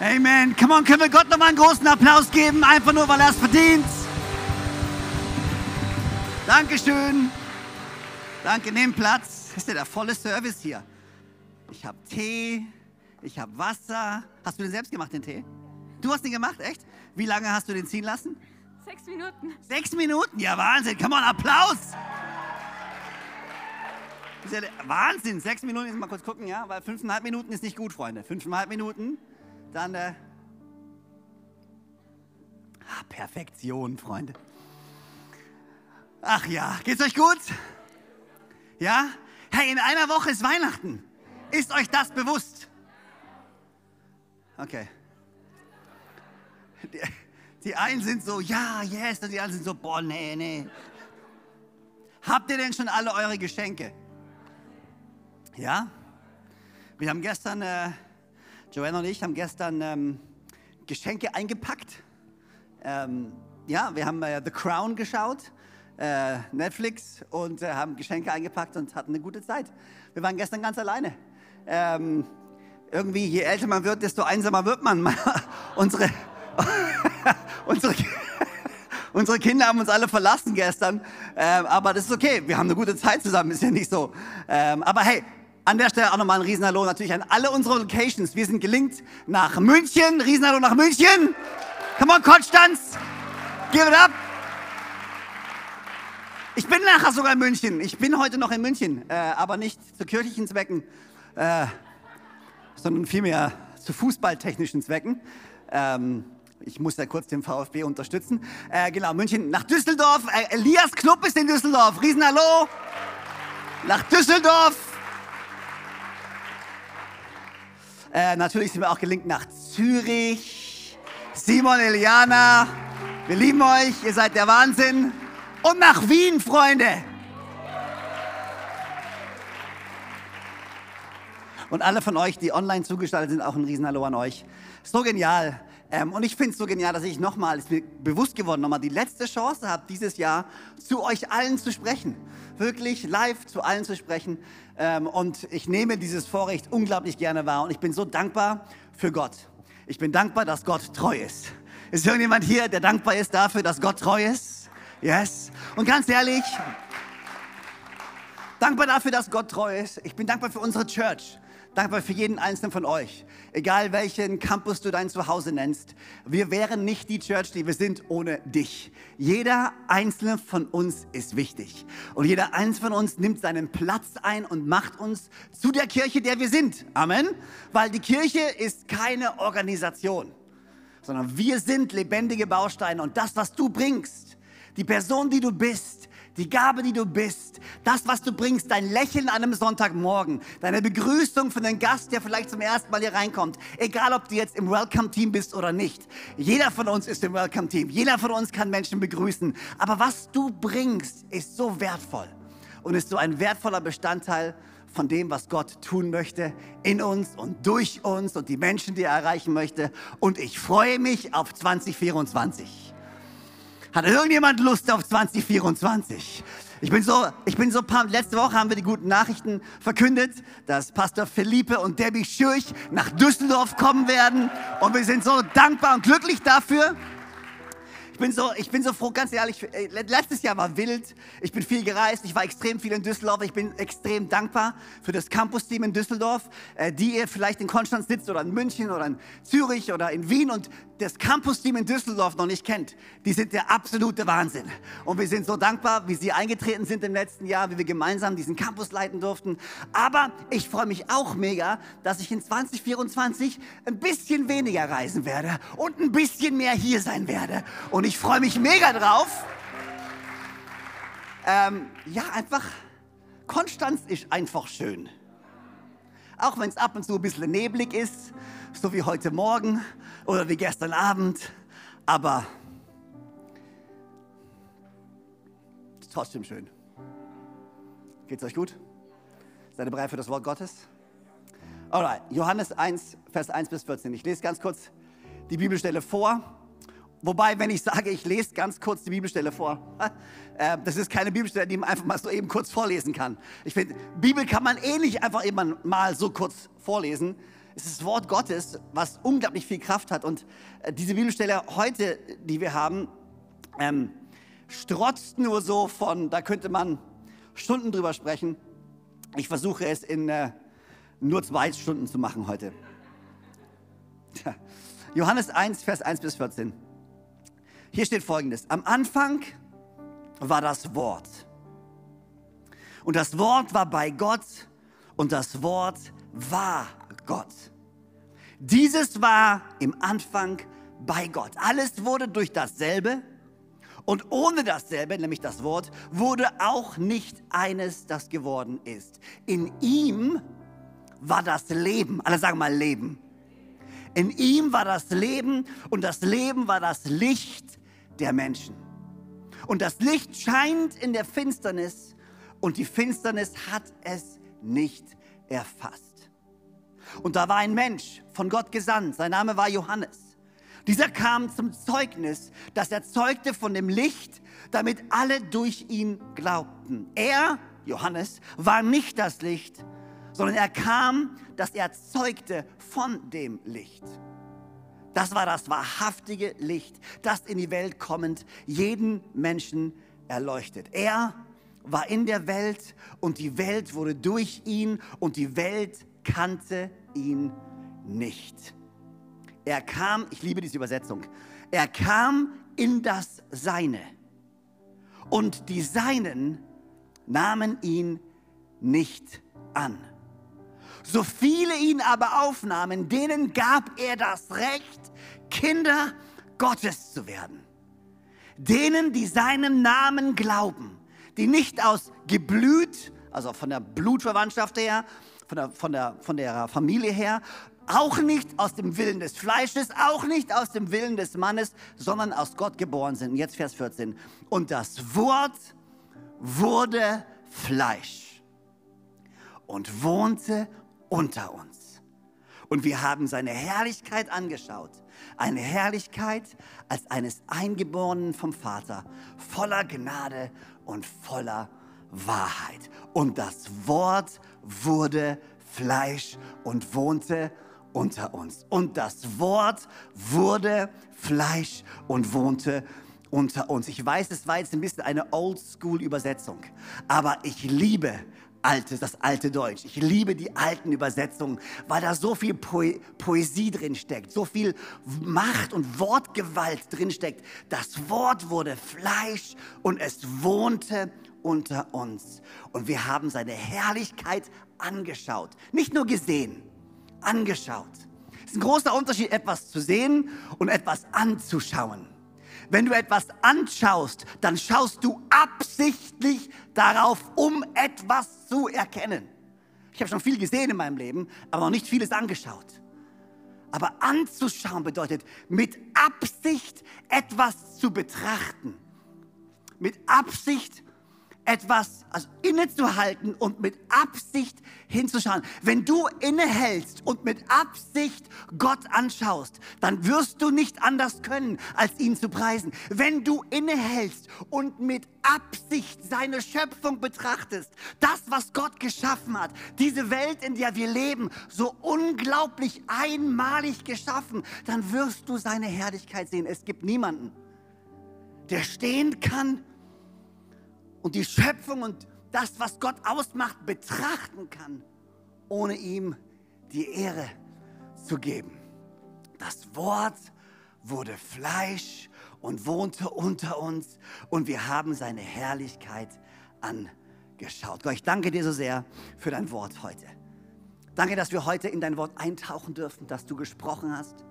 Amen. Come on, können wir Gott nochmal einen großen Applaus geben, einfach nur, weil er es verdient. Dankeschön. Danke, nimm Platz. Ist ja der volle Service hier. Ich habe Tee, ich habe Wasser. Hast du den selbst gemacht, den Tee? Du hast den gemacht, echt? Wie lange hast du den ziehen lassen? Sechs Minuten. Sechs Minuten? Ja, Wahnsinn. Come on, Applaus. Ja Wahnsinn. Sechs Minuten, jetzt mal kurz gucken, ja? Weil fünfeinhalb Minuten ist nicht gut, Freunde. Fünfeinhalb Minuten, dann. Äh ah, Perfektion, Freunde. Ach ja, geht's euch gut? Ja? Hey, in einer Woche ist Weihnachten. Ist euch das bewusst? Okay. Die, die einen sind so, ja, yes, und die anderen sind so, boah, nee, nee. Habt ihr denn schon alle eure Geschenke? Ja? Wir haben gestern, äh, Joanna und ich haben gestern ähm, Geschenke eingepackt. Ähm, ja, wir haben äh, The Crown geschaut, äh, Netflix, und äh, haben Geschenke eingepackt und hatten eine gute Zeit. Wir waren gestern ganz alleine. Ähm, irgendwie, je älter man wird, desto einsamer wird man. unsere, unsere, unsere Kinder haben uns alle verlassen gestern. Ähm, aber das ist okay. Wir haben eine gute Zeit zusammen. Ist ja nicht so. Ähm, aber hey, an der Stelle auch nochmal ein Riesenhallo natürlich an alle unsere Locations. Wir sind gelingt nach München. Riesenhallo nach München. Come on, Konstanz. Give it up. Ich bin nachher sogar in München. Ich bin heute noch in München, äh, aber nicht zu kirchlichen Zwecken, äh, sondern vielmehr zu fußballtechnischen Zwecken. Ähm, ich muss ja kurz den VfB unterstützen. Äh, genau, München nach Düsseldorf. Äh, Elias Club ist in Düsseldorf. Riesenhallo. Nach Düsseldorf. Äh, natürlich sind wir auch gelinkt nach Zürich. Simon, Eliana, wir lieben euch. Ihr seid der Wahnsinn. Und nach Wien, Freunde. Und alle von euch, die online zugeschaltet sind, auch ein Riesenhallo an euch. So genial. Ähm, und ich finde es so genial, dass ich nochmal, ist mir bewusst geworden, nochmal die letzte Chance habe, dieses Jahr zu euch allen zu sprechen. Wirklich live zu allen zu sprechen. Ähm, und ich nehme dieses Vorrecht unglaublich gerne wahr. Und ich bin so dankbar für Gott. Ich bin dankbar, dass Gott treu ist. Ist irgendjemand hier, der dankbar ist dafür, dass Gott treu ist? Yes. Und ganz ehrlich, dankbar dafür, dass Gott treu ist. Ich bin dankbar für unsere Church. Dankbar für jeden einzelnen von euch. Egal welchen Campus du dein Zuhause nennst. Wir wären nicht die Church, die wir sind, ohne dich. Jeder einzelne von uns ist wichtig. Und jeder einzelne von uns nimmt seinen Platz ein und macht uns zu der Kirche, der wir sind. Amen. Weil die Kirche ist keine Organisation, sondern wir sind lebendige Bausteine. Und das, was du bringst, die Person, die du bist, die Gabe, die du bist, das, was du bringst, dein Lächeln an einem Sonntagmorgen, deine Begrüßung für den Gast, der vielleicht zum ersten Mal hier reinkommt, egal ob du jetzt im Welcome-Team bist oder nicht. Jeder von uns ist im Welcome-Team, jeder von uns kann Menschen begrüßen. Aber was du bringst, ist so wertvoll und ist so ein wertvoller Bestandteil von dem, was Gott tun möchte in uns und durch uns und die Menschen, die er erreichen möchte. Und ich freue mich auf 2024. Hat irgendjemand Lust auf 2024? Ich bin so, ich bin so pumped. Letzte Woche haben wir die guten Nachrichten verkündet, dass Pastor Felipe und Debbie Schürch nach Düsseldorf kommen werden. Und wir sind so dankbar und glücklich dafür. Ich bin so, ich bin so froh, ganz ehrlich, äh, letztes Jahr war wild. Ich bin viel gereist, ich war extrem viel in Düsseldorf. Ich bin extrem dankbar für das Campus-Team in Düsseldorf, äh, die ihr vielleicht in Konstanz sitzt oder in München oder in Zürich oder in Wien und das Campus-Team in Düsseldorf noch nicht kennt. Die sind der absolute Wahnsinn. Und wir sind so dankbar, wie sie eingetreten sind im letzten Jahr, wie wir gemeinsam diesen Campus leiten durften. Aber ich freue mich auch mega, dass ich in 2024 ein bisschen weniger reisen werde und ein bisschen mehr hier sein werde. Und ich freue mich mega drauf. Ähm, ja, einfach, Konstanz ist einfach schön. Auch wenn es ab und zu ein bisschen neblig ist, so wie heute Morgen oder wie gestern Abend. aber ist trotzdem schön. Geht's euch gut? Seid ihr bereit für das Wort Gottes? Alright, Johannes 1, Vers 1 bis 14. Ich lese ganz kurz die Bibelstelle vor. Wobei, wenn ich sage, ich lese ganz kurz die Bibelstelle vor, äh, das ist keine Bibelstelle, die man einfach mal so eben kurz vorlesen kann. Ich finde, Bibel kann man eh nicht einfach eben mal so kurz vorlesen. Es ist das Wort Gottes, was unglaublich viel Kraft hat. Und äh, diese Bibelstelle heute, die wir haben, ähm, strotzt nur so von, da könnte man Stunden drüber sprechen. Ich versuche es in äh, nur zwei Stunden zu machen heute. Johannes 1, Vers 1 bis 14. Hier steht folgendes. Am Anfang war das Wort. Und das Wort war bei Gott und das Wort war Gott. Dieses war im Anfang bei Gott. Alles wurde durch dasselbe und ohne dasselbe, nämlich das Wort, wurde auch nicht eines, das geworden ist. In ihm war das Leben. Alle sagen mal Leben. In ihm war das Leben und das Leben war das Licht der Menschen. Und das Licht scheint in der Finsternis und die Finsternis hat es nicht erfasst. Und da war ein Mensch von Gott gesandt, sein Name war Johannes. Dieser kam zum Zeugnis, das er zeugte von dem Licht, damit alle durch ihn glaubten. Er, Johannes, war nicht das Licht, sondern er kam, dass er zeugte von dem Licht. Das war das wahrhaftige Licht, das in die Welt kommend jeden Menschen erleuchtet. Er war in der Welt und die Welt wurde durch ihn und die Welt kannte ihn nicht. Er kam, ich liebe diese Übersetzung, er kam in das Seine und die Seinen nahmen ihn nicht an. So viele ihn aber aufnahmen, denen gab er das Recht, Kinder Gottes zu werden. Denen, die seinem Namen glauben, die nicht aus Geblüt, also von der Blutverwandtschaft her, von der, von der, von der Familie her, auch nicht aus dem Willen des Fleisches, auch nicht aus dem Willen des Mannes, sondern aus Gott geboren sind. Jetzt Vers 14. Und das Wort wurde Fleisch und wohnte unter uns. Und wir haben seine Herrlichkeit angeschaut. Eine Herrlichkeit als eines Eingeborenen vom Vater, voller Gnade und voller Wahrheit. Und das Wort wurde Fleisch und wohnte unter uns. Und das Wort wurde Fleisch und wohnte unter uns. Ich weiß, es war jetzt ein bisschen eine Oldschool-Übersetzung, aber ich liebe alte, das alte Deutsch. Ich liebe die alten Übersetzungen, weil da so viel po Poesie drin steckt, so viel Macht und Wortgewalt drin steckt. Das Wort wurde Fleisch und es wohnte unter uns. Und wir haben seine Herrlichkeit angeschaut. Nicht nur gesehen, angeschaut. Es ist ein großer Unterschied, etwas zu sehen und etwas anzuschauen. Wenn du etwas anschaust, dann schaust du absichtlich darauf, um etwas zu erkennen. Ich habe schon viel gesehen in meinem Leben, aber noch nicht vieles angeschaut. Aber anzuschauen bedeutet, mit Absicht etwas zu betrachten. Mit Absicht etwas also innezuhalten und mit Absicht hinzuschauen. Wenn du innehältst und mit Absicht Gott anschaust, dann wirst du nicht anders können, als ihn zu preisen. Wenn du innehältst und mit Absicht seine Schöpfung betrachtest, das, was Gott geschaffen hat, diese Welt, in der wir leben, so unglaublich einmalig geschaffen, dann wirst du seine Herrlichkeit sehen. Es gibt niemanden, der stehen kann und die Schöpfung und das, was Gott ausmacht, betrachten kann, ohne ihm die Ehre zu geben. Das Wort wurde Fleisch und wohnte unter uns und wir haben seine Herrlichkeit angeschaut. Gott, ich danke dir so sehr für dein Wort heute. Danke, dass wir heute in dein Wort eintauchen dürfen, dass du gesprochen hast.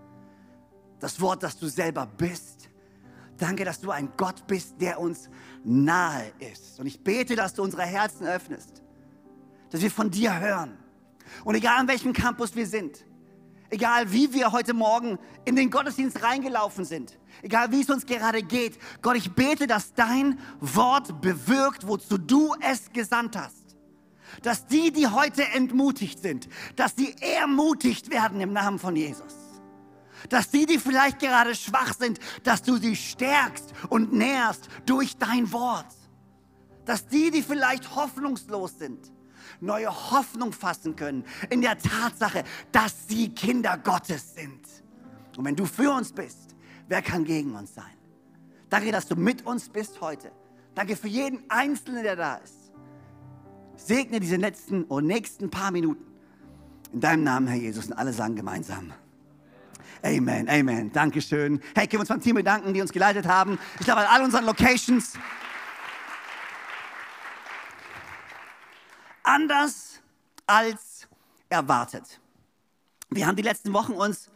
Das Wort, das du selber bist. Danke, dass du ein Gott bist, der uns nahe ist. Und ich bete, dass du unsere Herzen öffnest, dass wir von dir hören. Und egal an welchem Campus wir sind, egal wie wir heute Morgen in den Gottesdienst reingelaufen sind, egal wie es uns gerade geht, Gott, ich bete, dass dein Wort bewirkt, wozu du es gesandt hast. Dass die, die heute entmutigt sind, dass sie ermutigt werden im Namen von Jesus. Dass die, die vielleicht gerade schwach sind, dass du sie stärkst und nährst durch dein Wort. Dass die, die vielleicht hoffnungslos sind, neue Hoffnung fassen können in der Tatsache, dass sie Kinder Gottes sind. Und wenn du für uns bist, wer kann gegen uns sein? Danke, dass du mit uns bist heute. Danke für jeden Einzelnen, der da ist. Segne diese letzten und nächsten paar Minuten. In deinem Namen, Herr Jesus, und alle sagen gemeinsam. Amen, Amen. Dankeschön. Hey, können wir uns beim Team bedanken, die uns geleitet haben. Ich glaube, an all unseren Locations. anders als erwartet. Wir haben die letzten Wochen uns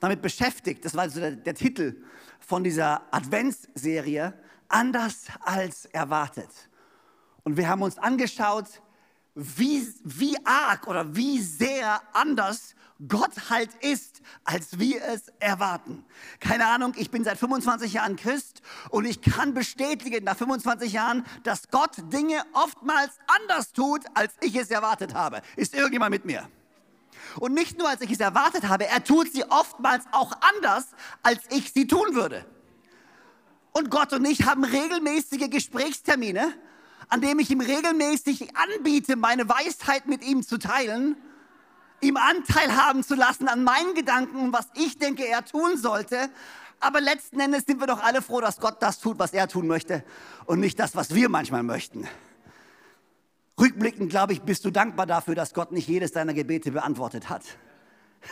damit beschäftigt, das war also der, der Titel von dieser Adventsserie, anders als erwartet. Und wir haben uns angeschaut, wie, wie arg oder wie sehr anders Gott halt ist, als wir es erwarten. Keine Ahnung, ich bin seit 25 Jahren Christ und ich kann bestätigen nach 25 Jahren, dass Gott Dinge oftmals anders tut, als ich es erwartet habe. Ist irgendjemand mit mir? Und nicht nur, als ich es erwartet habe, er tut sie oftmals auch anders, als ich sie tun würde. Und Gott und ich haben regelmäßige Gesprächstermine, an denen ich ihm regelmäßig anbiete, meine Weisheit mit ihm zu teilen ihm Anteil haben zu lassen an meinen Gedanken und was ich denke, er tun sollte. Aber letzten Endes sind wir doch alle froh, dass Gott das tut, was er tun möchte und nicht das, was wir manchmal möchten. Rückblickend, glaube ich, bist du dankbar dafür, dass Gott nicht jedes deiner Gebete beantwortet hat.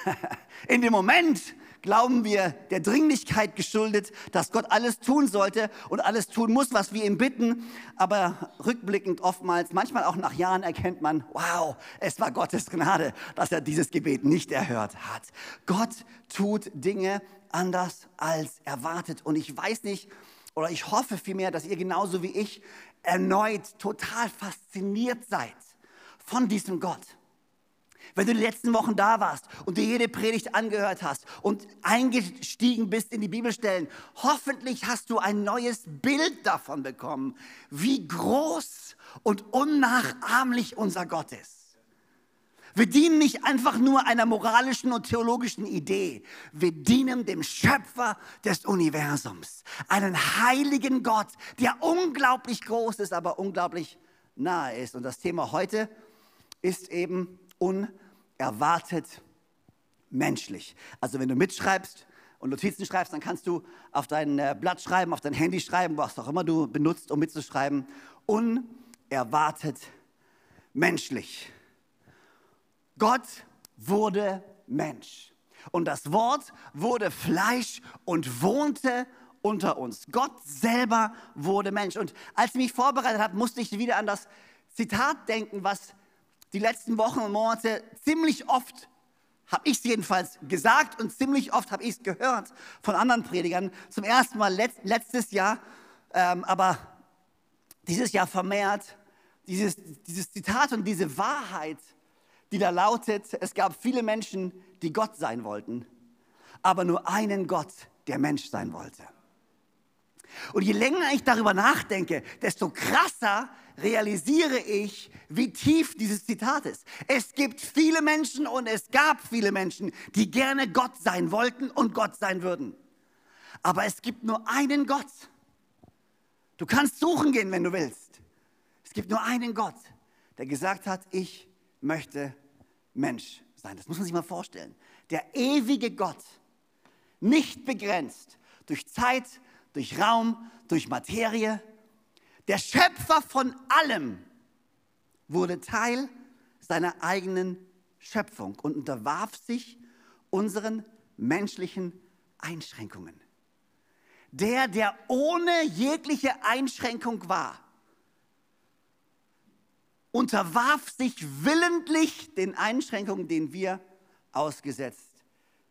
In dem Moment glauben wir der Dringlichkeit geschuldet, dass Gott alles tun sollte und alles tun muss, was wir ihm bitten. Aber rückblickend oftmals, manchmal auch nach Jahren erkennt man, wow, es war Gottes Gnade, dass er dieses Gebet nicht erhört hat. Gott tut Dinge anders als erwartet. Und ich weiß nicht, oder ich hoffe vielmehr, dass ihr genauso wie ich erneut total fasziniert seid von diesem Gott. Wenn du die letzten Wochen da warst und dir jede Predigt angehört hast und eingestiegen bist in die Bibelstellen, hoffentlich hast du ein neues Bild davon bekommen, wie groß und unnachahmlich unser Gott ist. Wir dienen nicht einfach nur einer moralischen und theologischen Idee. Wir dienen dem Schöpfer des Universums, einen heiligen Gott, der unglaublich groß ist, aber unglaublich nahe ist. Und das Thema heute ist eben unerwartet menschlich. Also wenn du mitschreibst und Notizen schreibst, dann kannst du auf dein äh, Blatt schreiben, auf dein Handy schreiben, was auch immer du benutzt, um mitzuschreiben. Unerwartet menschlich. Gott wurde Mensch. Und das Wort wurde Fleisch und wohnte unter uns. Gott selber wurde Mensch. Und als ich mich vorbereitet habe, musste ich wieder an das Zitat denken, was die letzten Wochen und Monate ziemlich oft habe ich es jedenfalls gesagt und ziemlich oft habe ich es gehört von anderen Predigern. Zum ersten Mal letzt, letztes Jahr, ähm, aber dieses Jahr vermehrt dieses, dieses Zitat und diese Wahrheit, die da lautet, es gab viele Menschen, die Gott sein wollten, aber nur einen Gott, der Mensch sein wollte. Und je länger ich darüber nachdenke, desto krasser realisiere ich, wie tief dieses Zitat ist. Es gibt viele Menschen und es gab viele Menschen, die gerne Gott sein wollten und Gott sein würden. Aber es gibt nur einen Gott. Du kannst suchen gehen, wenn du willst. Es gibt nur einen Gott, der gesagt hat, ich möchte Mensch sein. Das muss man sich mal vorstellen. Der ewige Gott, nicht begrenzt durch Zeit, durch Raum, durch Materie. Der Schöpfer von allem wurde Teil seiner eigenen Schöpfung und unterwarf sich unseren menschlichen Einschränkungen. Der, der ohne jegliche Einschränkung war, unterwarf sich willentlich den Einschränkungen, denen wir ausgesetzt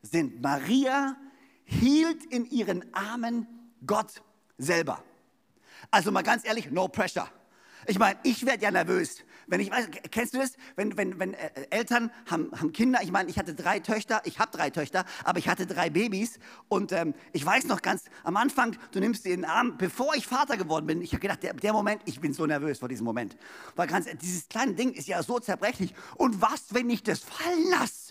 sind. Maria hielt in ihren Armen Gott selber. Also mal ganz ehrlich, no pressure. Ich meine, ich werde ja nervös. Wenn ich weiß, kennst du das? Wenn, wenn, wenn äh, Eltern haben, haben Kinder, ich meine, ich hatte drei Töchter, ich habe drei Töchter, aber ich hatte drei Babys und ähm, ich weiß noch ganz am Anfang, du nimmst sie in den Arm, bevor ich Vater geworden bin, ich habe gedacht, der, der, Moment, ich bin so nervös vor diesem Moment. Weil ganz, dieses kleine Ding ist ja so zerbrechlich. Und was, wenn ich das fallen lasse?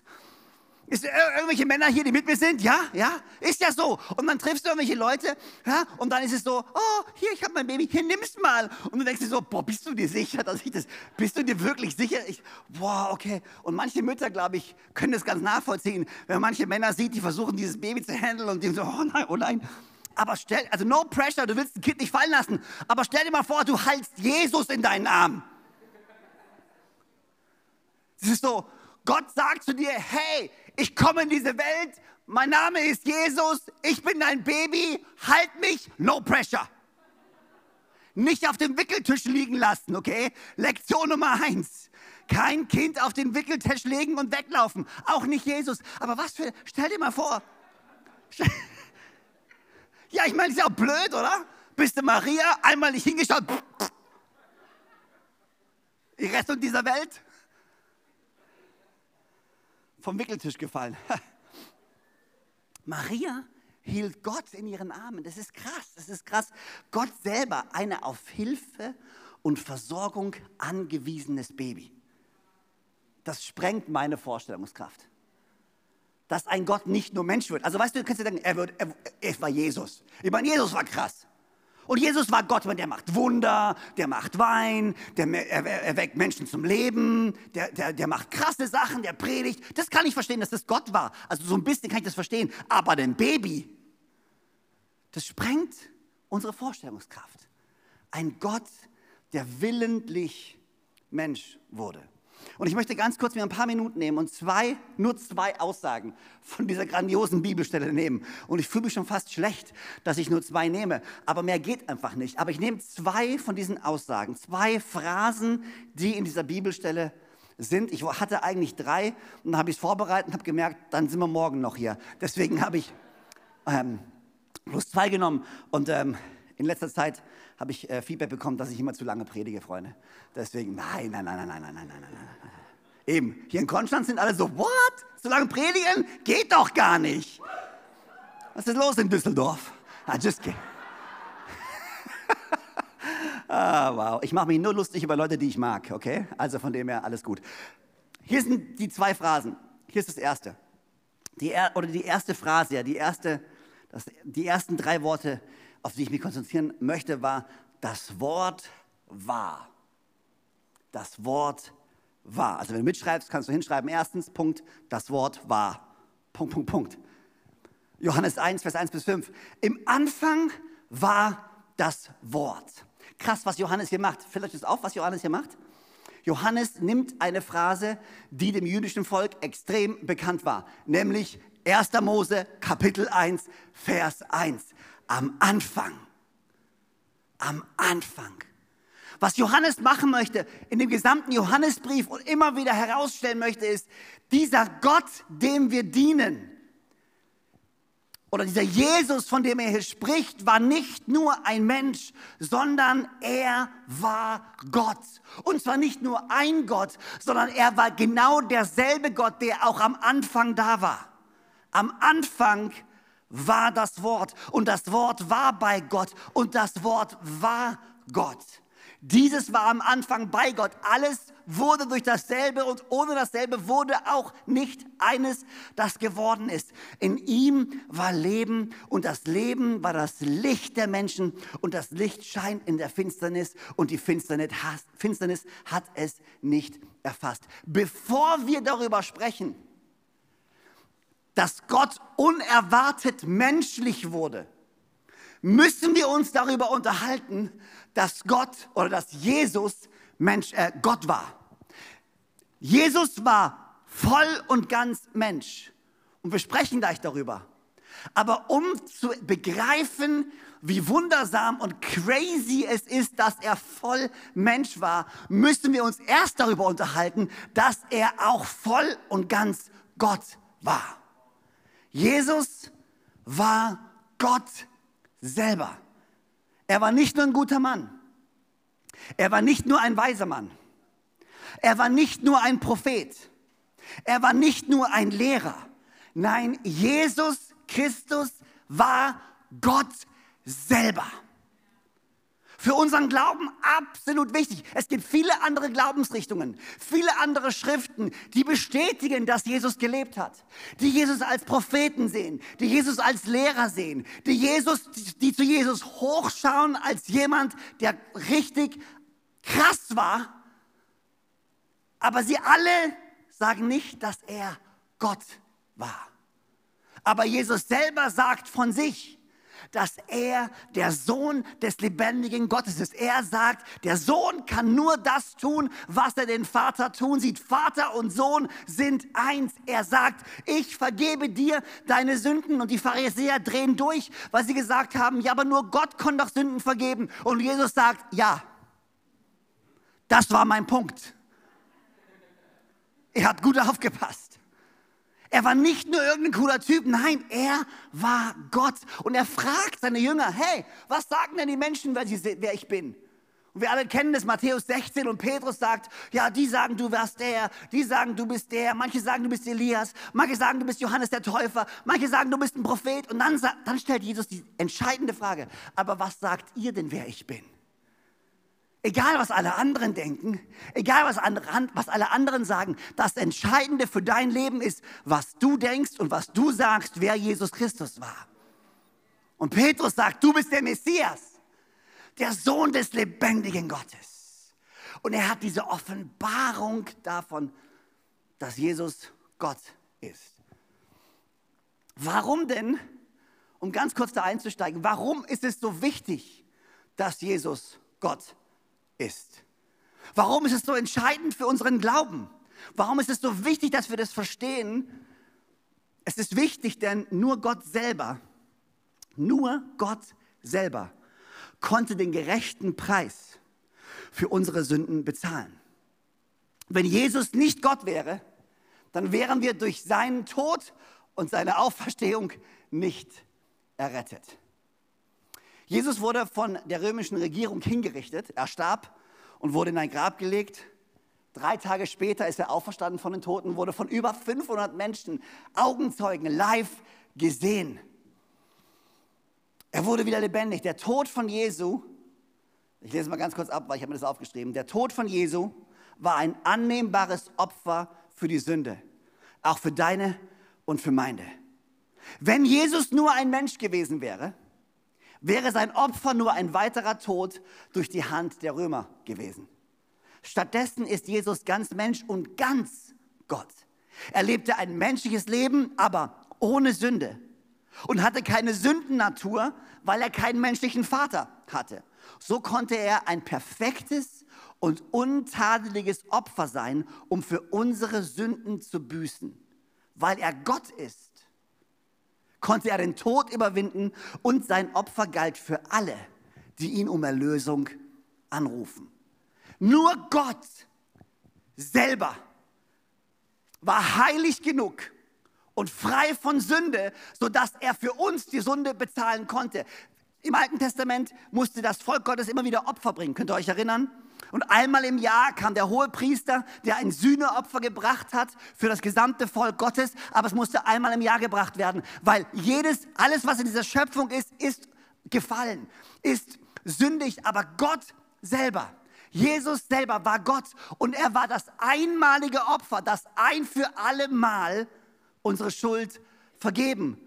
Ist irgendwelche Männer hier, die mit mir sind? Ja, ja, ist ja so. Und dann triffst du irgendwelche Leute, ja, und dann ist es so, oh, hier, ich habe mein Baby, hier, nimm's mal. Und du denkst dir so, boah, bist du dir sicher, dass ich das, bist du dir wirklich sicher? Ich, boah, okay. Und manche Mütter, glaube ich, können das ganz nachvollziehen, wenn man manche Männer sieht, die versuchen, dieses Baby zu handeln und die so, oh nein, oh nein. Aber stell, also no pressure, du willst ein Kind nicht fallen lassen, aber stell dir mal vor, du haltst Jesus in deinen Arm. Das ist so, Gott sagt zu dir, hey, ich komme in diese Welt, mein Name ist Jesus, ich bin dein Baby, halt mich, no pressure. Nicht auf dem Wickeltisch liegen lassen, okay? Lektion Nummer eins. Kein Kind auf den Wickeltisch legen und weglaufen. Auch nicht Jesus. Aber was für, stell dir mal vor. Ja, ich meine, ist ja auch blöd, oder? Bist du Maria, einmal nicht hingeschaut. Die Rettung dieser Welt vom Wickeltisch gefallen. Maria hielt Gott in ihren Armen. Das ist krass, das ist krass. Gott selber, eine auf Hilfe und Versorgung angewiesenes Baby. Das sprengt meine Vorstellungskraft. Dass ein Gott nicht nur Mensch wird. Also weißt du, du kannst dir denken, er, wird, er, er war Jesus. Ich meine, Jesus war krass. Und Jesus war Gott, der macht Wunder, der macht Wein, der erweckt Menschen zum Leben, der, der, der macht krasse Sachen, der predigt. Das kann ich verstehen, dass das Gott war. Also so ein bisschen kann ich das verstehen. Aber ein Baby, das sprengt unsere Vorstellungskraft. Ein Gott, der willentlich Mensch wurde. Und ich möchte ganz kurz mir ein paar Minuten nehmen und zwei, nur zwei Aussagen von dieser grandiosen Bibelstelle nehmen. Und ich fühle mich schon fast schlecht, dass ich nur zwei nehme. Aber mehr geht einfach nicht. Aber ich nehme zwei von diesen Aussagen, zwei Phrasen, die in dieser Bibelstelle sind. Ich hatte eigentlich drei und dann habe ich es vorbereitet und habe gemerkt, dann sind wir morgen noch hier. Deswegen habe ich ähm, plus zwei genommen und ähm, in letzter Zeit habe ich äh, Feedback bekommen, dass ich immer zu lange predige, Freunde. Deswegen, nein, nein, nein, nein, nein, nein, nein, nein, nein. Eben, hier in Konstanz sind alle so, what? So lange predigen? Geht doch gar nicht. Was ist los in Düsseldorf? Ah, just kidding. ah, wow. Ich mache mich nur lustig über Leute, die ich mag, okay? Also von dem her alles gut. Hier sind die zwei Phrasen. Hier ist das erste. Die er, oder die erste Phrase, ja, die, erste, das, die ersten drei Worte auf die ich mich konzentrieren möchte, war das Wort war. Das Wort war. Also wenn du mitschreibst, kannst du hinschreiben, erstens, Punkt, das Wort war. Punkt, Punkt, Punkt. Johannes 1, Vers 1 bis 5. Im Anfang war das Wort. Krass, was Johannes hier macht. Fällt euch das auf, was Johannes hier macht? Johannes nimmt eine Phrase, die dem jüdischen Volk extrem bekannt war, nämlich 1. Mose Kapitel 1, Vers 1 am Anfang. Am Anfang. Was Johannes machen möchte in dem gesamten Johannesbrief und immer wieder herausstellen möchte, ist, dieser Gott, dem wir dienen, oder dieser Jesus, von dem er hier spricht, war nicht nur ein Mensch, sondern er war Gott. Und zwar nicht nur ein Gott, sondern er war genau derselbe Gott, der auch am Anfang da war. Am Anfang war das Wort und das Wort war bei Gott und das Wort war Gott. Dieses war am Anfang bei Gott. Alles wurde durch dasselbe und ohne dasselbe wurde auch nicht eines, das geworden ist. In ihm war Leben und das Leben war das Licht der Menschen und das Licht scheint in der Finsternis und die Finsternis, hat es nicht erfasst. Bevor wir darüber sprechen, dass Gott unerwartet menschlich wurde, müssen wir uns darüber unterhalten, dass Gott oder dass Jesus Mensch, äh, Gott war. Jesus war voll und ganz Mensch. Und wir sprechen gleich darüber. Aber um zu begreifen, wie wundersam und crazy es ist, dass er voll Mensch war, müssen wir uns erst darüber unterhalten, dass er auch voll und ganz Gott war. Jesus war Gott selber. Er war nicht nur ein guter Mann. Er war nicht nur ein weiser Mann. Er war nicht nur ein Prophet. Er war nicht nur ein Lehrer. Nein, Jesus Christus war Gott selber. Für unseren Glauben absolut wichtig. Es gibt viele andere Glaubensrichtungen, viele andere Schriften, die bestätigen, dass Jesus gelebt hat, die Jesus als Propheten sehen, die Jesus als Lehrer sehen, die, Jesus, die zu Jesus hochschauen als jemand, der richtig krass war. Aber sie alle sagen nicht, dass er Gott war. Aber Jesus selber sagt von sich, dass er der Sohn des lebendigen Gottes ist. Er sagt, der Sohn kann nur das tun, was er den Vater tun sieht. Vater und Sohn sind eins. Er sagt, ich vergebe dir deine Sünden. Und die Pharisäer drehen durch, weil sie gesagt haben, ja, aber nur Gott kann doch Sünden vergeben. Und Jesus sagt, ja, das war mein Punkt. Er hat gut aufgepasst. Er war nicht nur irgendein cooler Typ, nein, er war Gott. Und er fragt seine Jünger, hey, was sagen denn die Menschen, wer, sie, wer ich bin? Und wir alle kennen das, Matthäus 16 und Petrus sagt, ja, die sagen, du wärst der, die sagen, du bist der, manche sagen, du bist Elias, manche sagen, du bist Johannes der Täufer, manche sagen, du bist ein Prophet. Und dann, dann stellt Jesus die entscheidende Frage, aber was sagt ihr denn, wer ich bin? Egal, was alle anderen denken, egal, was, andere, was alle anderen sagen, das Entscheidende für dein Leben ist, was du denkst und was du sagst, wer Jesus Christus war. Und Petrus sagt, du bist der Messias, der Sohn des lebendigen Gottes. Und er hat diese Offenbarung davon, dass Jesus Gott ist. Warum denn, um ganz kurz da einzusteigen, warum ist es so wichtig, dass Jesus Gott ist? Ist. Warum ist es so entscheidend für unseren Glauben? Warum ist es so wichtig, dass wir das verstehen? Es ist wichtig, denn nur Gott selber, nur Gott selber konnte den gerechten Preis für unsere Sünden bezahlen. Wenn Jesus nicht Gott wäre, dann wären wir durch seinen Tod und seine Auferstehung nicht errettet. Jesus wurde von der römischen Regierung hingerichtet. Er starb und wurde in ein Grab gelegt. Drei Tage später ist er auferstanden von den Toten, wurde von über 500 Menschen, Augenzeugen, live gesehen. Er wurde wieder lebendig. Der Tod von Jesu, ich lese mal ganz kurz ab, weil ich habe mir das aufgeschrieben. Der Tod von Jesu war ein annehmbares Opfer für die Sünde, auch für deine und für meine. Wenn Jesus nur ein Mensch gewesen wäre, wäre sein Opfer nur ein weiterer Tod durch die Hand der Römer gewesen. Stattdessen ist Jesus ganz Mensch und ganz Gott. Er lebte ein menschliches Leben, aber ohne Sünde und hatte keine Sündennatur, weil er keinen menschlichen Vater hatte. So konnte er ein perfektes und untadeliges Opfer sein, um für unsere Sünden zu büßen. Weil er Gott ist, konnte er den Tod überwinden und sein Opfer galt für alle, die ihn um Erlösung anrufen. Nur Gott selber war heilig genug und frei von Sünde, sodass er für uns die Sünde bezahlen konnte. Im Alten Testament musste das Volk Gottes immer wieder Opfer bringen. Könnt ihr euch erinnern? Und einmal im Jahr kam der hohe Priester, der ein Sühneopfer gebracht hat für das gesamte Volk Gottes, aber es musste einmal im Jahr gebracht werden, weil jedes, alles, was in dieser Schöpfung ist, ist gefallen, ist sündig, aber Gott selber, Jesus selber war Gott und er war das einmalige Opfer, das ein für alle Mal unsere Schuld vergeben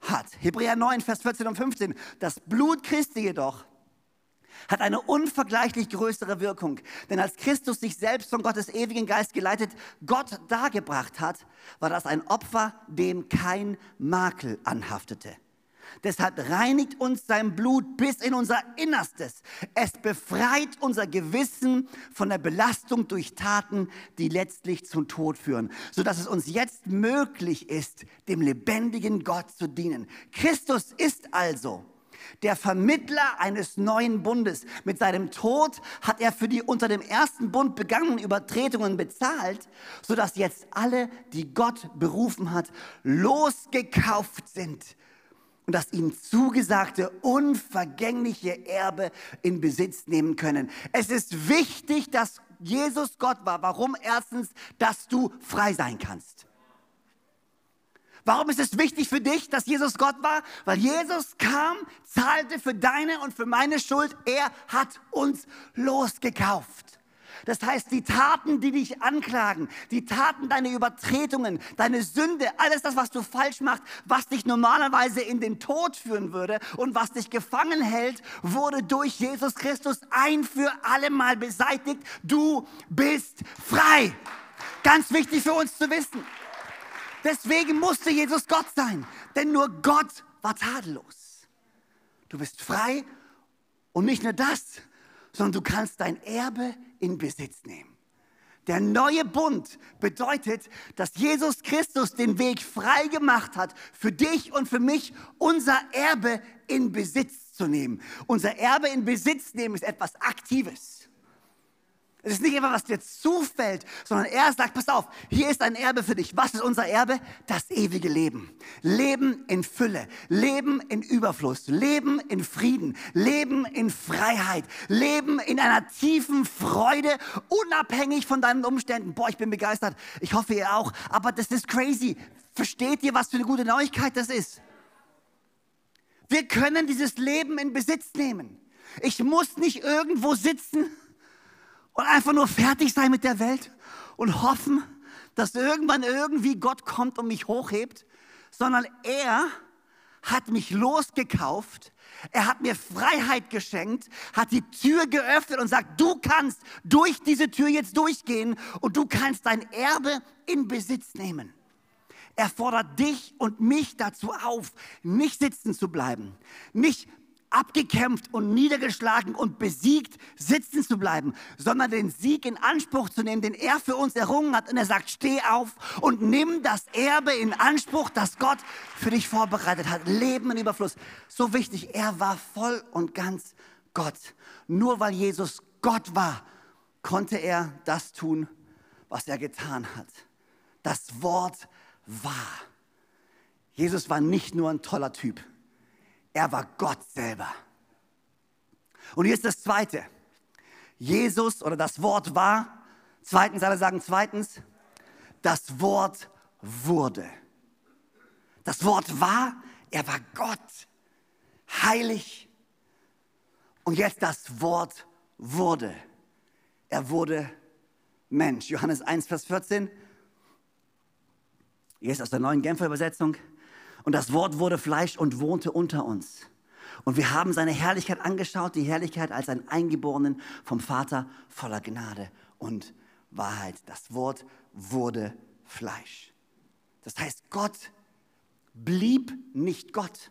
hat. Hebräer 9, Vers 14 und 15. Das Blut Christi jedoch hat eine unvergleichlich größere Wirkung. Denn als Christus sich selbst von Gottes ewigen Geist geleitet Gott dargebracht hat, war das ein Opfer, dem kein Makel anhaftete. Deshalb reinigt uns sein Blut bis in unser Innerstes. Es befreit unser Gewissen von der Belastung durch Taten, die letztlich zum Tod führen, sodass es uns jetzt möglich ist, dem lebendigen Gott zu dienen. Christus ist also der Vermittler eines neuen Bundes. Mit seinem Tod hat er für die unter dem ersten Bund begangenen Übertretungen bezahlt, sodass jetzt alle, die Gott berufen hat, losgekauft sind und das ihm zugesagte unvergängliche Erbe in Besitz nehmen können. Es ist wichtig, dass Jesus Gott war. Warum? Erstens, dass du frei sein kannst. Warum ist es wichtig für dich, dass Jesus Gott war? Weil Jesus kam, zahlte für deine und für meine Schuld. Er hat uns losgekauft. Das heißt, die Taten, die dich anklagen, die Taten, deine Übertretungen, deine Sünde, alles das, was du falsch machst, was dich normalerweise in den Tod führen würde und was dich gefangen hält, wurde durch Jesus Christus ein für alle Mal beseitigt. Du bist frei. Ganz wichtig für uns zu wissen. Deswegen musste Jesus Gott sein, denn nur Gott war tadellos. Du bist frei und nicht nur das, sondern du kannst dein Erbe in Besitz nehmen. Der neue Bund bedeutet, dass Jesus Christus den Weg frei gemacht hat, für dich und für mich unser Erbe in Besitz zu nehmen. Unser Erbe in Besitz nehmen ist etwas Aktives. Es ist nicht einfach, was dir zufällt, sondern er sagt, pass auf, hier ist ein Erbe für dich. Was ist unser Erbe? Das ewige Leben. Leben in Fülle, Leben in Überfluss, Leben in Frieden, Leben in Freiheit, Leben in einer tiefen Freude, unabhängig von deinen Umständen. Boah, ich bin begeistert. Ich hoffe, ihr auch. Aber das ist crazy. Versteht ihr, was für eine gute Neuigkeit das ist? Wir können dieses Leben in Besitz nehmen. Ich muss nicht irgendwo sitzen und einfach nur fertig sein mit der Welt und hoffen, dass irgendwann irgendwie Gott kommt und mich hochhebt, sondern er hat mich losgekauft, er hat mir Freiheit geschenkt, hat die Tür geöffnet und sagt, du kannst durch diese Tür jetzt durchgehen und du kannst dein Erbe in Besitz nehmen. Er fordert dich und mich dazu auf, nicht sitzen zu bleiben, nicht abgekämpft und niedergeschlagen und besiegt sitzen zu bleiben, sondern den Sieg in Anspruch zu nehmen, den er für uns errungen hat. Und er sagt, steh auf und nimm das Erbe in Anspruch, das Gott für dich vorbereitet hat. Leben in Überfluss. So wichtig, er war voll und ganz Gott. Nur weil Jesus Gott war, konnte er das tun, was er getan hat. Das Wort war. Jesus war nicht nur ein toller Typ. Er war Gott selber. Und hier ist das Zweite. Jesus oder das Wort war, zweitens, alle sagen zweitens, das Wort wurde. Das Wort war, er war Gott, heilig. Und jetzt das Wort wurde. Er wurde Mensch. Johannes 1, Vers 14. Hier ist aus der neuen Genfer Übersetzung. Und das Wort wurde Fleisch und wohnte unter uns. Und wir haben seine Herrlichkeit angeschaut, die Herrlichkeit als ein Eingeborenen vom Vater voller Gnade und Wahrheit. Das Wort wurde Fleisch. Das heißt, Gott blieb nicht Gott,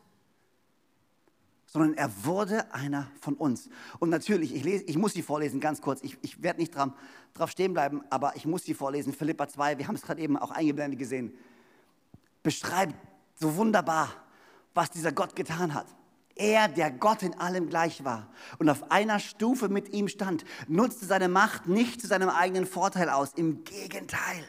sondern er wurde einer von uns. Und natürlich, ich, lese, ich muss sie vorlesen, ganz kurz. Ich, ich werde nicht dran, drauf stehen bleiben, aber ich muss sie vorlesen. Philippa 2, wir haben es gerade eben auch eingeblendet gesehen, beschreibt so wunderbar, was dieser Gott getan hat. Er, der Gott in allem gleich war und auf einer Stufe mit ihm stand, nutzte seine Macht nicht zu seinem eigenen Vorteil aus. Im Gegenteil,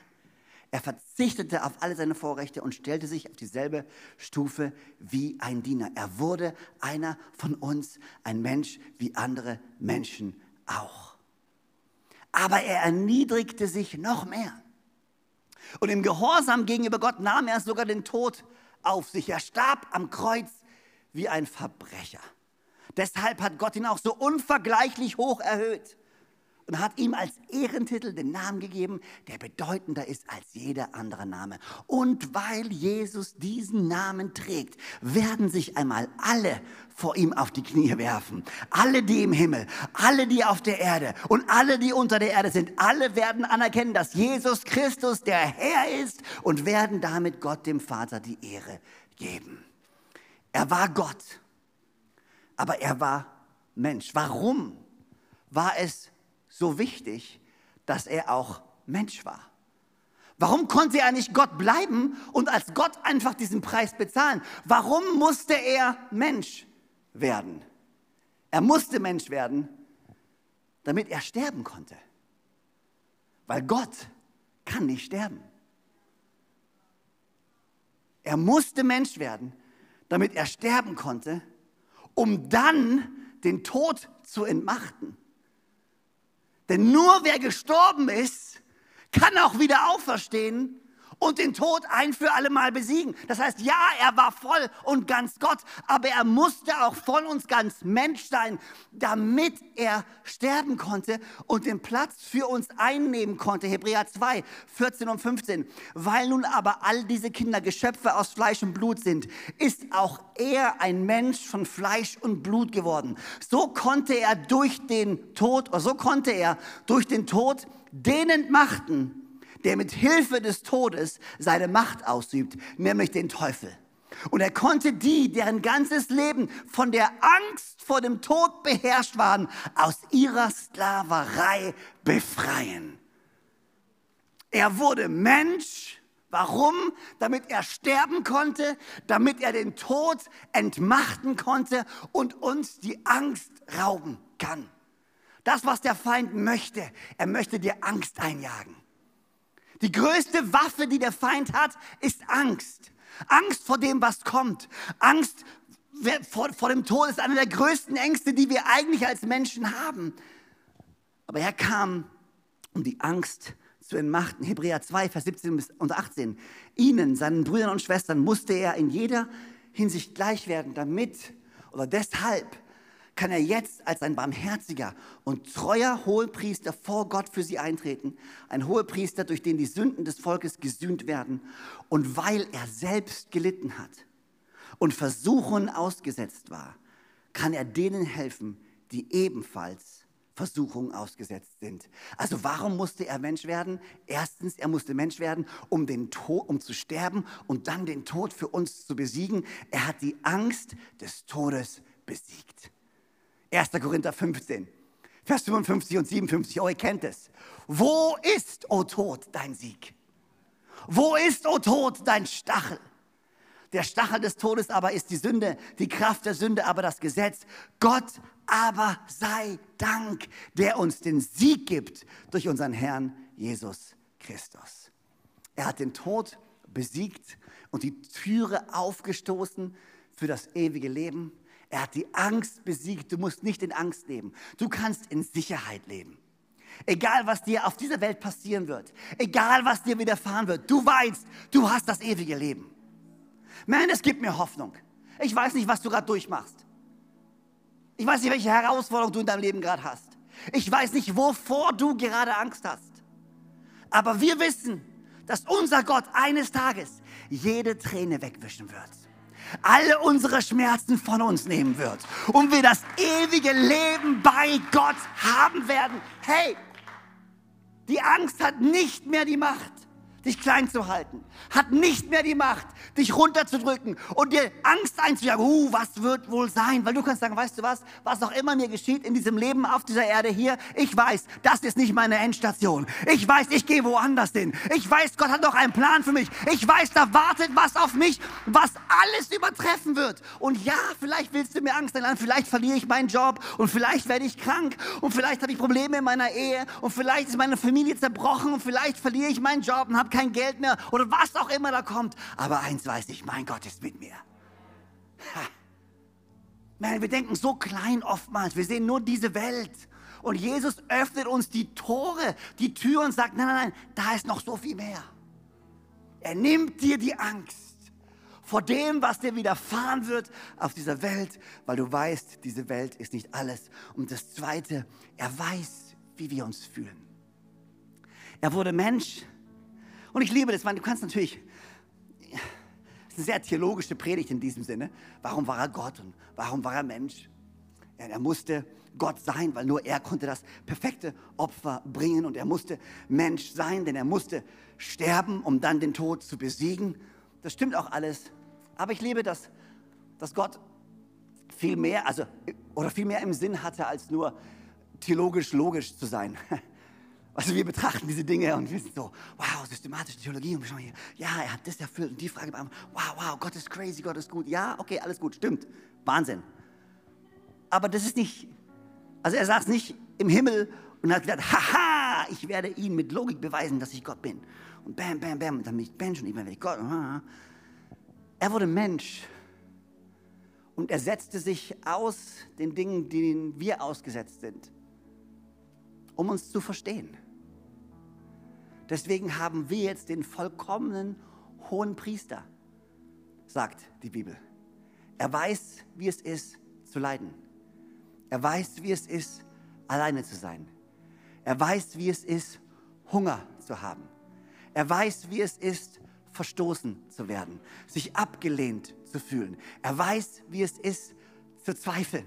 er verzichtete auf alle seine Vorrechte und stellte sich auf dieselbe Stufe wie ein Diener. Er wurde einer von uns, ein Mensch wie andere Menschen auch. Aber er erniedrigte sich noch mehr. Und im Gehorsam gegenüber Gott nahm er sogar den Tod auf sich. Er starb am Kreuz wie ein Verbrecher. Deshalb hat Gott ihn auch so unvergleichlich hoch erhöht und hat ihm als Ehrentitel den Namen gegeben, der bedeutender ist als jeder andere Name. Und weil Jesus diesen Namen trägt, werden sich einmal alle vor ihm auf die Knie werfen. Alle, die im Himmel, alle, die auf der Erde und alle, die unter der Erde sind, alle werden anerkennen, dass Jesus Christus der Herr ist und werden damit Gott dem Vater die Ehre geben. Er war Gott, aber er war Mensch. Warum war es so wichtig, dass er auch Mensch war. Warum konnte er nicht Gott bleiben und als Gott einfach diesen Preis bezahlen? Warum musste er Mensch werden? Er musste Mensch werden, damit er sterben konnte. Weil Gott kann nicht sterben. Er musste Mensch werden, damit er sterben konnte, um dann den Tod zu entmachten. Denn nur wer gestorben ist, kann auch wieder auferstehen und den Tod ein für alle Mal besiegen. Das heißt, ja, er war voll und ganz Gott, aber er musste auch voll und ganz Mensch sein, damit er sterben konnte und den Platz für uns einnehmen konnte. Hebräer 2, 14 und 15. Weil nun aber all diese Kinder Geschöpfe aus Fleisch und Blut sind, ist auch er ein Mensch von Fleisch und Blut geworden. So konnte er durch den Tod, oder so konnte er durch den Tod den entmachten, der mit Hilfe des Todes seine Macht ausübt, nämlich den Teufel. Und er konnte die, deren ganzes Leben von der Angst vor dem Tod beherrscht waren, aus ihrer Sklaverei befreien. Er wurde Mensch. Warum? Damit er sterben konnte, damit er den Tod entmachten konnte und uns die Angst rauben kann. Das, was der Feind möchte, er möchte dir Angst einjagen. Die größte Waffe, die der Feind hat, ist Angst. Angst vor dem, was kommt. Angst vor, vor dem Tod ist eine der größten Ängste, die wir eigentlich als Menschen haben. Aber er kam, um die Angst zu entmachten. Hebräer 2, Vers 17 und 18. Ihnen, seinen Brüdern und Schwestern, musste er in jeder Hinsicht gleich werden, damit oder deshalb kann er jetzt als ein barmherziger und treuer Hohepriester vor Gott für sie eintreten. Ein Hohepriester, durch den die Sünden des Volkes gesühnt werden. Und weil er selbst gelitten hat und Versuchungen ausgesetzt war, kann er denen helfen, die ebenfalls Versuchungen ausgesetzt sind. Also warum musste er Mensch werden? Erstens, er musste Mensch werden, um, den Tod, um zu sterben und dann den Tod für uns zu besiegen. Er hat die Angst des Todes besiegt. 1. Korinther 15, Vers 55 und 57. Oh, ihr kennt es. Wo ist, o oh Tod, dein Sieg? Wo ist, o oh Tod, dein Stachel? Der Stachel des Todes aber ist die Sünde, die Kraft der Sünde aber das Gesetz. Gott aber sei Dank, der uns den Sieg gibt durch unseren Herrn Jesus Christus. Er hat den Tod besiegt und die Türe aufgestoßen für das ewige Leben. Er hat die Angst besiegt. Du musst nicht in Angst leben. Du kannst in Sicherheit leben. Egal, was dir auf dieser Welt passieren wird, egal, was dir widerfahren wird, du weißt, du hast das ewige Leben. Man, es gibt mir Hoffnung. Ich weiß nicht, was du gerade durchmachst. Ich weiß nicht, welche Herausforderung du in deinem Leben gerade hast. Ich weiß nicht, wovor du gerade Angst hast. Aber wir wissen, dass unser Gott eines Tages jede Träne wegwischen wird alle unsere Schmerzen von uns nehmen wird und wir das ewige Leben bei Gott haben werden. Hey, die Angst hat nicht mehr die Macht, dich klein zu halten, hat nicht mehr die Macht, dich runterzudrücken und dir Angst einzujagen. Uh, was wird wohl sein? Weil du kannst sagen, weißt du was, was auch immer mir geschieht in diesem Leben auf dieser Erde hier, ich weiß, das ist nicht meine Endstation. Ich weiß, ich gehe woanders hin. Ich weiß, Gott hat noch einen Plan für mich. Ich weiß, da wartet was auf mich, was alles übertreffen wird. Und ja, vielleicht willst du mir Angst einladen, vielleicht verliere ich meinen Job und vielleicht werde ich krank und vielleicht habe ich Probleme in meiner Ehe und vielleicht ist meine Familie zerbrochen und vielleicht verliere ich meinen Job und habe kein Geld mehr oder was auch immer da kommt. Aber eins weiß ich, mein Gott ist mit mir. Ha. Man, wir denken so klein oftmals. Wir sehen nur diese Welt. Und Jesus öffnet uns die Tore, die Tür und sagt, nein, nein, nein, da ist noch so viel mehr. Er nimmt dir die Angst vor dem, was dir widerfahren wird auf dieser Welt, weil du weißt, diese Welt ist nicht alles. Und das Zweite, er weiß, wie wir uns fühlen. Er wurde Mensch, und ich liebe das, weil du kannst natürlich, das ist eine sehr theologische Predigt in diesem Sinne. Warum war er Gott und warum war er Mensch? Ja, er musste Gott sein, weil nur er konnte das perfekte Opfer bringen und er musste Mensch sein, denn er musste sterben, um dann den Tod zu besiegen. Das stimmt auch alles. Aber ich liebe das, dass Gott viel mehr, also, oder viel mehr im Sinn hatte, als nur theologisch logisch zu sein. Also wir betrachten diese Dinge und wir sind so, wow, systematische Theologie und wir schauen hier, ja, er hat das erfüllt und die Frage beantwortet, wow, wow, Gott ist crazy, Gott ist gut. Ja, okay, alles gut, stimmt, Wahnsinn. Aber das ist nicht, also er saß nicht im Himmel und hat gedacht, haha, ich werde ihn mit Logik beweisen, dass ich Gott bin. Und bam, bam, bam, und dann bin ich Mensch und ich werde Gott. Er wurde Mensch, und er setzte sich aus den Dingen, denen wir ausgesetzt sind, um uns zu verstehen. Deswegen haben wir jetzt den vollkommenen hohen Priester, sagt die Bibel. Er weiß, wie es ist zu leiden. Er weiß, wie es ist, alleine zu sein. Er weiß, wie es ist, Hunger zu haben. Er weiß, wie es ist, verstoßen zu werden, sich abgelehnt zu fühlen. Er weiß, wie es ist, zu zweifeln.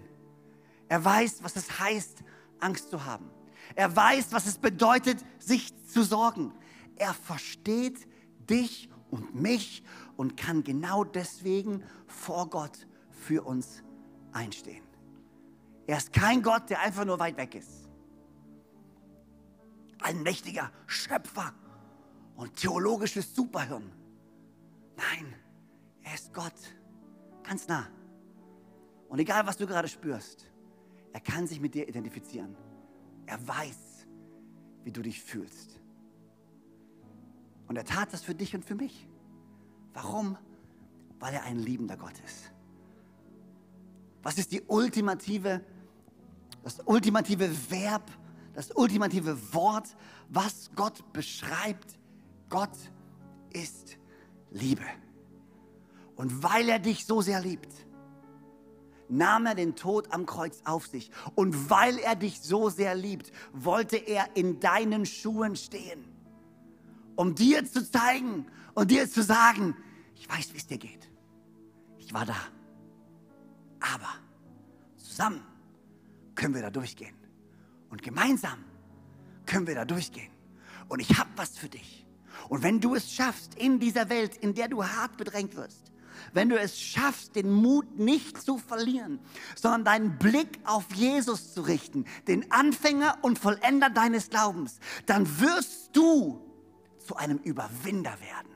Er weiß, was es heißt, Angst zu haben. Er weiß, was es bedeutet, sich zu sorgen. Er versteht dich und mich und kann genau deswegen vor Gott für uns einstehen. Er ist kein Gott, der einfach nur weit weg ist. Ein mächtiger Schöpfer und theologisches Superhirn. Nein, er ist Gott, ganz nah. Und egal, was du gerade spürst, er kann sich mit dir identifizieren. Er weiß, wie du dich fühlst. Und er tat das für dich und für mich. Warum? Weil er ein liebender Gott ist. Was ist die ultimative, das ultimative Verb, das ultimative Wort, was Gott beschreibt? Gott ist Liebe. Und weil er dich so sehr liebt, nahm er den Tod am Kreuz auf sich. Und weil er dich so sehr liebt, wollte er in deinen Schuhen stehen, um dir zu zeigen und dir zu sagen, ich weiß, wie es dir geht. Ich war da. Aber zusammen können wir da durchgehen. Und gemeinsam können wir da durchgehen. Und ich habe was für dich. Und wenn du es schaffst, in dieser Welt, in der du hart bedrängt wirst, wenn du es schaffst, den Mut nicht zu verlieren, sondern deinen Blick auf Jesus zu richten, den Anfänger und Vollender deines Glaubens, dann wirst du zu einem Überwinder werden.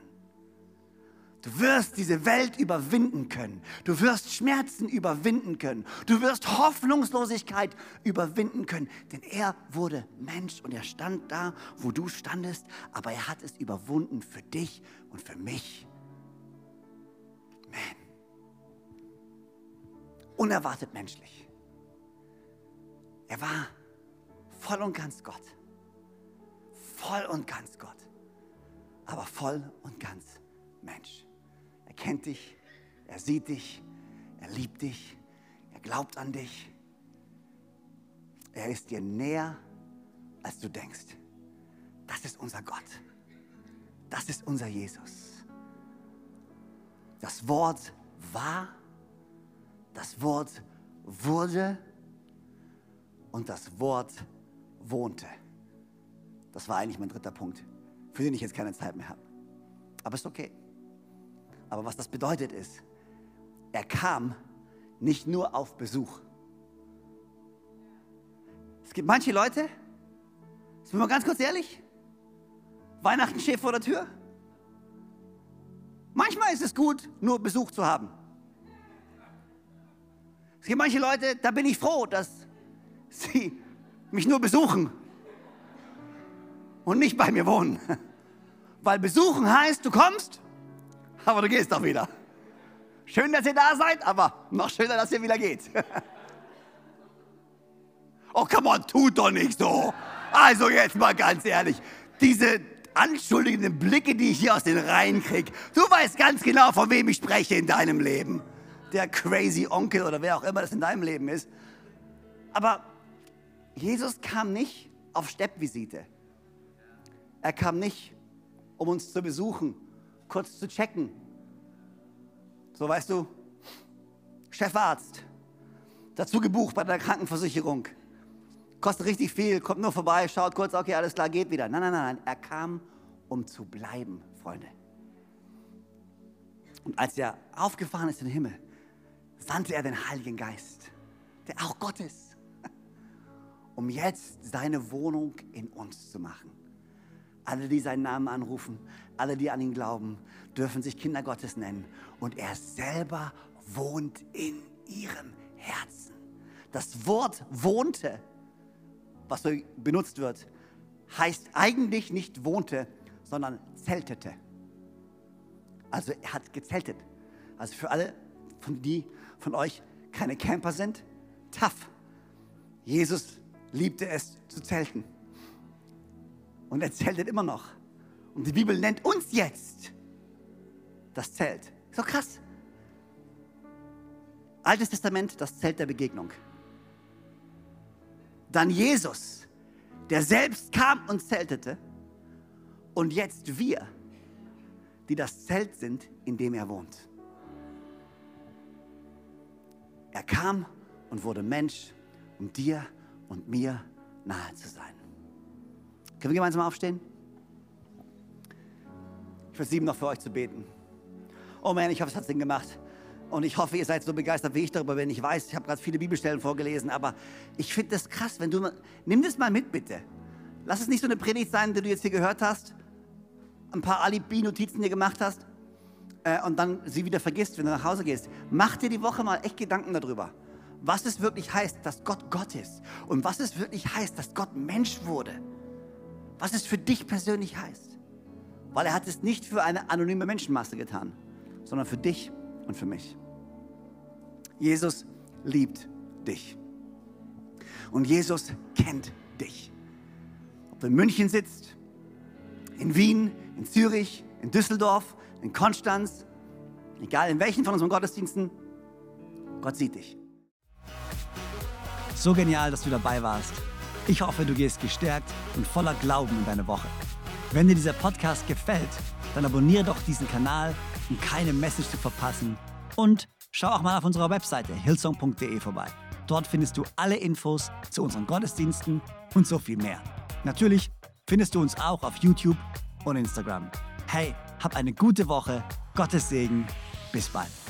Du wirst diese Welt überwinden können. Du wirst Schmerzen überwinden können. Du wirst Hoffnungslosigkeit überwinden können. Denn er wurde Mensch und er stand da, wo du standest, aber er hat es überwunden für dich und für mich. Unerwartet menschlich. Er war voll und ganz Gott. Voll und ganz Gott. Aber voll und ganz Mensch. Er kennt dich, er sieht dich, er liebt dich, er glaubt an dich. Er ist dir näher, als du denkst. Das ist unser Gott. Das ist unser Jesus. Das Wort war, das Wort wurde und das Wort wohnte. Das war eigentlich mein dritter Punkt, für den ich jetzt keine Zeit mehr habe. Aber ist okay. Aber was das bedeutet ist, er kam nicht nur auf Besuch. Es gibt manche Leute, sind wir mal ganz kurz ehrlich, Weihnachten steht vor der Tür. Manchmal ist es gut, nur Besuch zu haben. Es gibt manche Leute, da bin ich froh, dass sie mich nur besuchen und nicht bei mir wohnen. Weil besuchen heißt, du kommst aber du gehst doch wieder. Schön, dass ihr da seid, aber noch schöner, dass ihr wieder geht. oh, come on, tut doch nicht so. Also jetzt mal ganz ehrlich, diese anschuldigenden Blicke, die ich hier aus den Reihen kriege, du weißt ganz genau, von wem ich spreche in deinem Leben. Der crazy Onkel oder wer auch immer das in deinem Leben ist. Aber Jesus kam nicht auf Steppvisite. Er kam nicht, um uns zu besuchen kurz zu checken. So weißt du, Chefarzt, dazu gebucht bei der Krankenversicherung. Kostet richtig viel, kommt nur vorbei, schaut kurz, okay, alles klar, geht wieder. Nein, nein, nein, er kam, um zu bleiben, Freunde. Und als er aufgefahren ist in den Himmel, sandte er den Heiligen Geist, der auch Gott ist, um jetzt seine Wohnung in uns zu machen. Alle, die seinen Namen anrufen, alle, die an ihn glauben, dürfen sich Kinder Gottes nennen. Und er selber wohnt in ihrem Herzen. Das Wort wohnte, was so benutzt wird, heißt eigentlich nicht wohnte, sondern zeltete. Also er hat gezeltet. Also für alle, von die von euch keine Camper sind? Tough. Jesus liebte es zu zelten. Und er zeltet immer noch. Und die Bibel nennt uns jetzt das Zelt. So krass. Altes Testament, das Zelt der Begegnung. Dann Jesus, der selbst kam und zeltete. Und jetzt wir, die das Zelt sind, in dem er wohnt. Er kam und wurde Mensch, um dir und mir nahe zu sein. Können wir gemeinsam aufstehen? Ich versuche noch für euch zu beten. Oh man, ich hoffe, es hat Sinn gemacht. Und ich hoffe, ihr seid so begeistert, wie ich darüber bin. Ich weiß, ich habe gerade viele Bibelstellen vorgelesen, aber ich finde das krass, wenn du, nimm das mal mit, bitte. Lass es nicht so eine Predigt sein, die du jetzt hier gehört hast, ein paar Alibi-Notizen dir gemacht hast äh, und dann sie wieder vergisst, wenn du nach Hause gehst. Mach dir die Woche mal echt Gedanken darüber, was es wirklich heißt, dass Gott Gott ist und was es wirklich heißt, dass Gott Mensch wurde. Was es für dich persönlich heißt. Weil er hat es nicht für eine anonyme Menschenmasse getan, sondern für dich und für mich. Jesus liebt dich. Und Jesus kennt dich. Ob du in München sitzt, in Wien, in Zürich, in Düsseldorf, in Konstanz, egal in welchen von unseren Gottesdiensten, Gott sieht dich. So genial, dass du dabei warst. Ich hoffe, du gehst gestärkt und voller Glauben in deine Woche. Wenn dir dieser Podcast gefällt, dann abonniere doch diesen Kanal, um keine Message zu verpassen. Und schau auch mal auf unserer Webseite hillsong.de vorbei. Dort findest du alle Infos zu unseren Gottesdiensten und so viel mehr. Natürlich findest du uns auch auf YouTube und Instagram. Hey, hab eine gute Woche, Gottes Segen, bis bald.